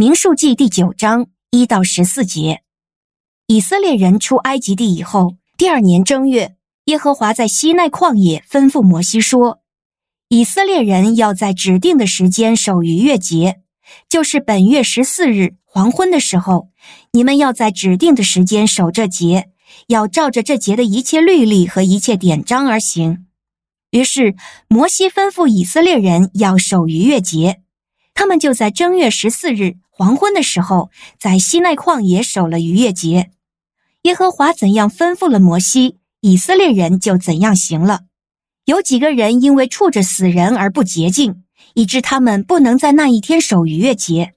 民数记第九章一到十四节。以色列人出埃及地以后，第二年正月，耶和华在西奈旷野吩咐摩西说：“以色列人要在指定的时间守逾越节，就是本月十四日黄昏的时候，你们要在指定的时间守这节，要照着这节的一切律例和一切典章而行。”于是摩西吩咐以色列人要守逾越节，他们就在正月十四日黄昏的时候，在西奈旷野守了逾越节。耶和华怎样吩咐了摩西，以色列人就怎样行了。有几个人因为触着死人而不洁净，以致他们不能在那一天守逾越节。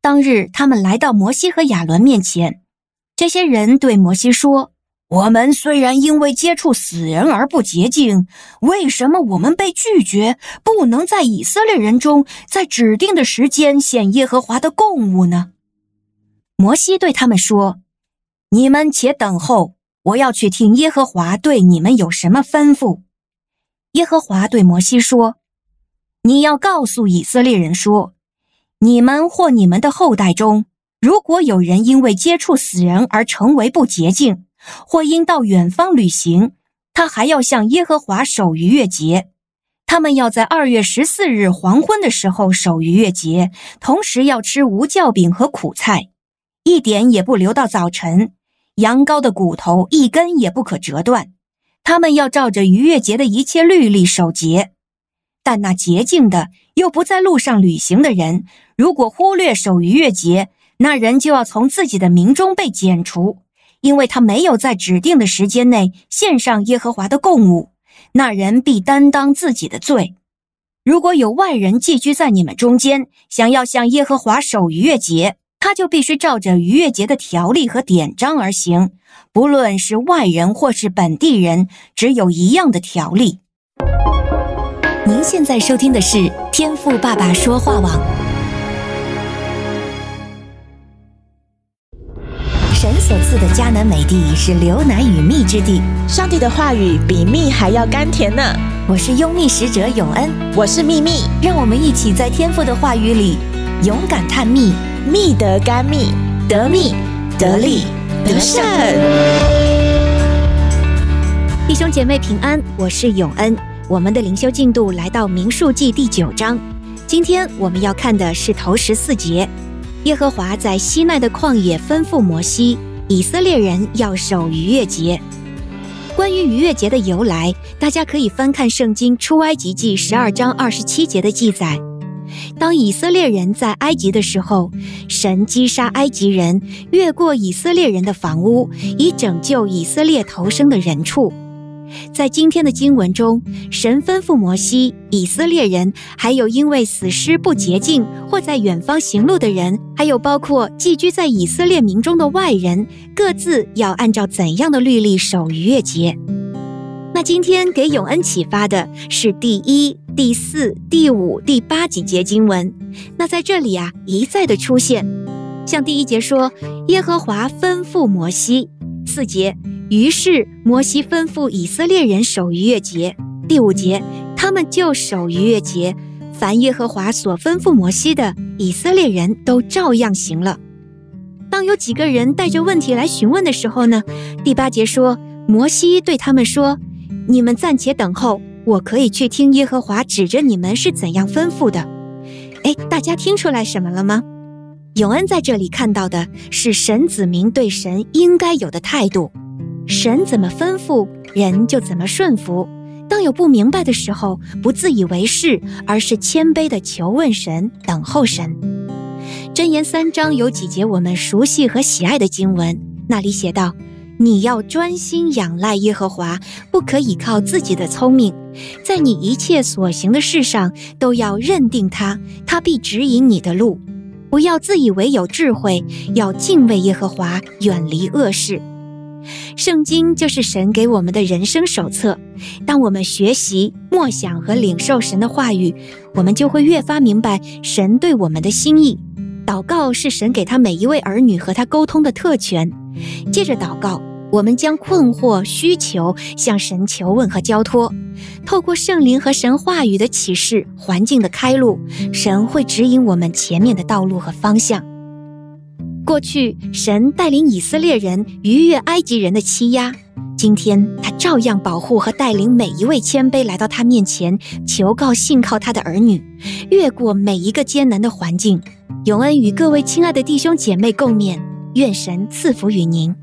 当日，他们来到摩西和亚伦面前，这些人对摩西说：“我们虽然因为接触死人而不洁净，为什么我们被拒绝，不能在以色列人中在指定的时间献耶和华的供物呢？”摩西对他们说。你们且等候，我要去听耶和华对你们有什么吩咐。耶和华对摩西说：“你要告诉以色列人说，你们或你们的后代中，如果有人因为接触死人而成为不洁净，或因到远方旅行，他还要向耶和华守逾越节。他们要在二月十四日黄昏的时候守逾越节，同时要吃无酵饼和苦菜，一点也不留到早晨。”羊羔的骨头一根也不可折断，他们要照着逾越节的一切律例守节。但那洁净的又不在路上旅行的人，如果忽略守逾越节，那人就要从自己的民中被剪除，因为他没有在指定的时间内献上耶和华的供物，那人必担当自己的罪。如果有外人寄居在你们中间，想要向耶和华守逾越节，他就必须照着逾越节的条例和典章而行，不论是外人或是本地人，只有一样的条例。您现在收听的是天赋爸爸说话网。所赐的迦南美地是流奶与蜜之地，上帝的话语比蜜还要甘甜呢。我是拥蜜使者永恩，我是蜜蜜，让我们一起在天父的话语里勇敢探秘。蜜得甘蜜，得蜜得利得胜。弟兄姐妹平安，我是永恩。我们的灵修进度来到民数记第九章，今天我们要看的是头十四节。耶和华在西奈的旷野吩咐摩西，以色列人要守逾越节。关于逾越节的由来，大家可以翻看圣经出埃及记十二章二十七节的记载。当以色列人在埃及的时候，神击杀埃及人，越过以色列人的房屋，以拯救以色列逃生的人畜。在今天的经文中，神吩咐摩西，以色列人，还有因为死尸不洁净或在远方行路的人，还有包括寄居在以色列民中的外人，各自要按照怎样的律例守逾越节。那今天给永恩启发的是第一。第四、第五、第八几节经文，那在这里啊一再的出现，像第一节说耶和华吩咐摩西，四节于是摩西吩咐以色列人守逾越节，第五节他们就守逾越节，凡耶和华所吩咐摩西的，以色列人都照样行了。当有几个人带着问题来询问的时候呢，第八节说摩西对他们说：“你们暂且等候。”我可以去听耶和华指着你们是怎样吩咐的。哎，大家听出来什么了吗？永恩在这里看到的是神子民对神应该有的态度。神怎么吩咐，人就怎么顺服。当有不明白的时候，不自以为是，而是谦卑地求问神，等候神。箴言三章有几节我们熟悉和喜爱的经文，那里写道。你要专心仰赖耶和华，不可倚靠自己的聪明，在你一切所行的事上都要认定他，他必指引你的路。不要自以为有智慧，要敬畏耶和华，远离恶事。圣经就是神给我们的人生手册。当我们学习、默想和领受神的话语，我们就会越发明白神对我们的心意。祷告是神给他每一位儿女和他沟通的特权。借着祷告，我们将困惑、需求向神求问和交托。透过圣灵和神话语的启示、环境的开路，神会指引我们前面的道路和方向。过去神带领以色列人逾越埃及人的欺压，今天他照样保护和带领每一位谦卑来到他面前求告信靠他的儿女，越过每一个艰难的环境。永恩与各位亲爱的弟兄姐妹共勉，愿神赐福与您。